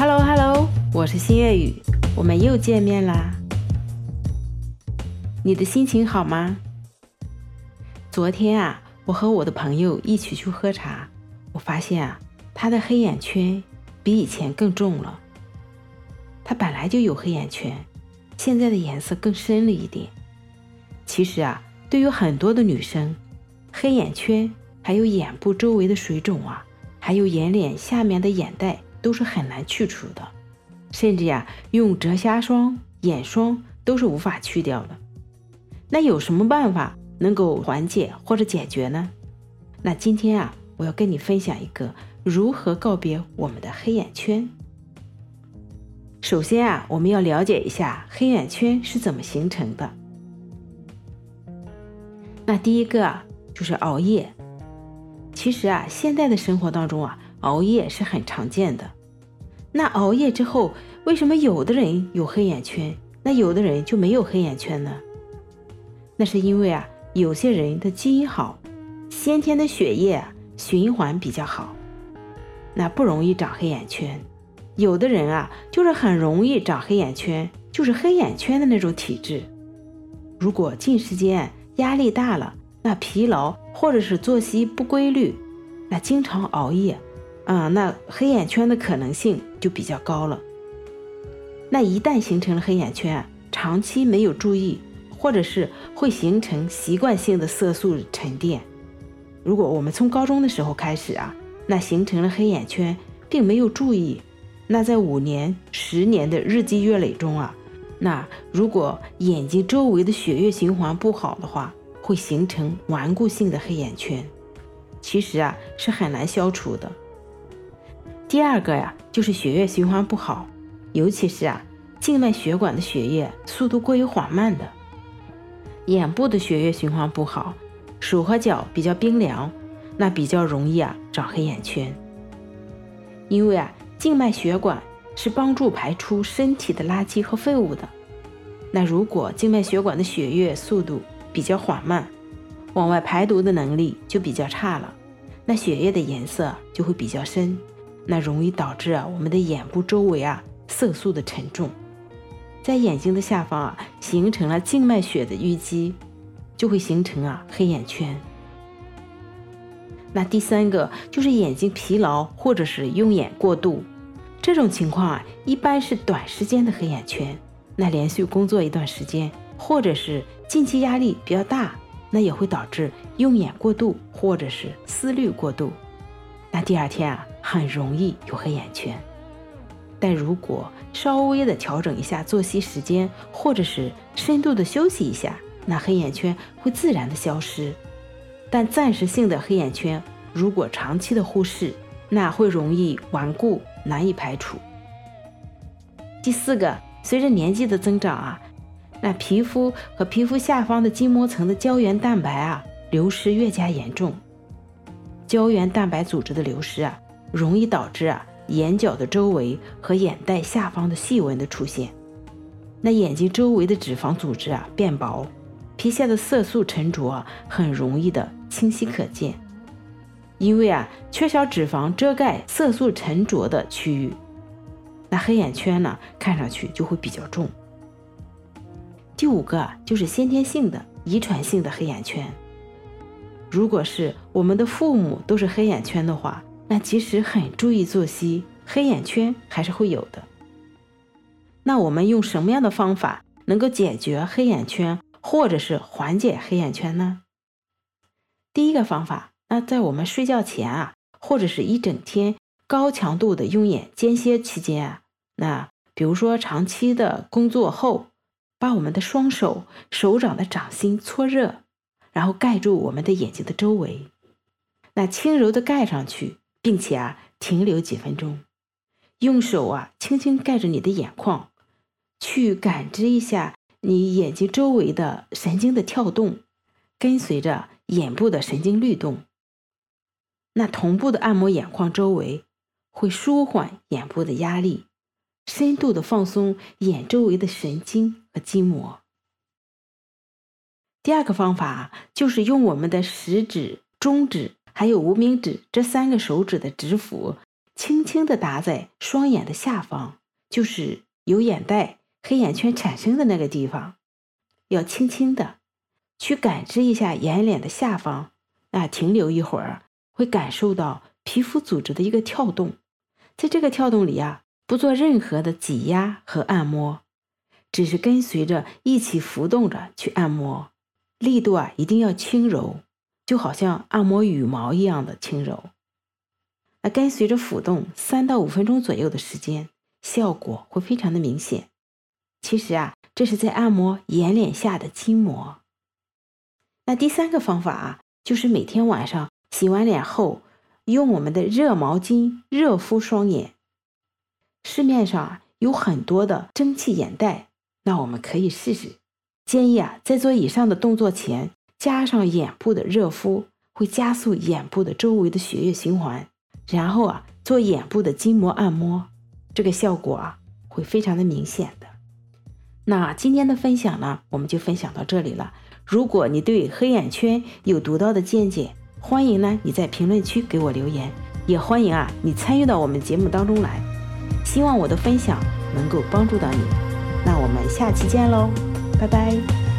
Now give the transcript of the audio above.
Hello Hello，我是新月雨，我们又见面啦。你的心情好吗？昨天啊，我和我的朋友一起去喝茶，我发现啊，他的黑眼圈比以前更重了。他本来就有黑眼圈，现在的颜色更深了一点。其实啊，对于很多的女生，黑眼圈还有眼部周围的水肿啊，还有眼脸下面的眼袋。都是很难去除的，甚至呀，用遮瑕霜、眼霜都是无法去掉的。那有什么办法能够缓解或者解决呢？那今天啊，我要跟你分享一个如何告别我们的黑眼圈。首先啊，我们要了解一下黑眼圈是怎么形成的。那第一个啊，就是熬夜。其实啊，现在的生活当中啊。熬夜是很常见的，那熬夜之后，为什么有的人有黑眼圈，那有的人就没有黑眼圈呢？那是因为啊，有些人的基因好，先天的血液循环比较好，那不容易长黑眼圈；有的人啊，就是很容易长黑眼圈，就是黑眼圈的那种体质。如果近时间压力大了，那疲劳或者是作息不规律，那经常熬夜。啊，那黑眼圈的可能性就比较高了。那一旦形成了黑眼圈，长期没有注意，或者是会形成习惯性的色素沉淀。如果我们从高中的时候开始啊，那形成了黑眼圈，并没有注意，那在五年、十年的日积月累中啊，那如果眼睛周围的血液循环不好的话，会形成顽固性的黑眼圈。其实啊，是很难消除的。第二个呀，就是血液循环不好，尤其是啊，静脉血管的血液速度过于缓慢的，眼部的血液循环不好，手和脚比较冰凉，那比较容易啊长黑眼圈。因为啊，静脉血管是帮助排出身体的垃圾和废物的，那如果静脉血管的血液速度比较缓慢，往外排毒的能力就比较差了，那血液的颜色就会比较深。那容易导致啊，我们的眼部周围啊色素的沉重，在眼睛的下方啊形成了静脉血的淤积，就会形成啊黑眼圈。那第三个就是眼睛疲劳或者是用眼过度，这种情况啊一般是短时间的黑眼圈。那连续工作一段时间，或者是近期压力比较大，那也会导致用眼过度或者是思虑过度。那第二天啊。很容易有黑眼圈，但如果稍微的调整一下作息时间，或者是深度的休息一下，那黑眼圈会自然的消失。但暂时性的黑眼圈，如果长期的忽视，那会容易顽固，难以排除。第四个，随着年纪的增长啊，那皮肤和皮肤下方的筋膜层的胶原蛋白啊流失越加严重，胶原蛋白组织的流失啊。容易导致啊眼角的周围和眼袋下方的细纹的出现，那眼睛周围的脂肪组织啊变薄，皮下的色素沉着啊很容易的清晰可见。因为啊缺少脂肪遮盖色素沉着的区域，那黑眼圈呢看上去就会比较重。第五个就是先天性的遗传性的黑眼圈，如果是我们的父母都是黑眼圈的话。那即使很注意作息，黑眼圈还是会有的。那我们用什么样的方法能够解决黑眼圈，或者是缓解黑眼圈呢？第一个方法，那在我们睡觉前啊，或者是一整天高强度的用眼间歇期间啊，那比如说长期的工作后，把我们的双手手掌的掌心搓热，然后盖住我们的眼睛的周围，那轻柔的盖上去。并且啊，停留几分钟，用手啊轻轻盖着你的眼眶，去感知一下你眼睛周围的神经的跳动，跟随着眼部的神经律动，那同步的按摩眼眶周围，会舒缓眼部的压力，深度的放松眼周围的神经和筋膜。第二个方法就是用我们的食指、中指。还有无名指这三个手指的指腹，轻轻地打在双眼的下方，就是有眼袋、黑眼圈产生的那个地方，要轻轻的去感知一下眼睑的下方，啊，停留一会儿，会感受到皮肤组织的一个跳动，在这个跳动里啊，不做任何的挤压和按摩，只是跟随着一起浮动着去按摩，力度啊一定要轻柔，就好像按摩羽毛一样的轻柔。那跟随着浮动三到五分钟左右的时间，效果会非常的明显。其实啊，这是在按摩眼睑下的筋膜。那第三个方法啊，就是每天晚上洗完脸后，用我们的热毛巾热敷双眼。市面上啊有很多的蒸汽眼袋，那我们可以试试。建议啊，在做以上的动作前，加上眼部的热敷，会加速眼部的周围的血液循环。然后啊，做眼部的筋膜按摩，这个效果啊会非常的明显的。那今天的分享呢，我们就分享到这里了。如果你对黑眼圈有独到的见解，欢迎呢你在评论区给我留言，也欢迎啊你参与到我们节目当中来。希望我的分享能够帮助到你。那我们下期见喽，拜拜。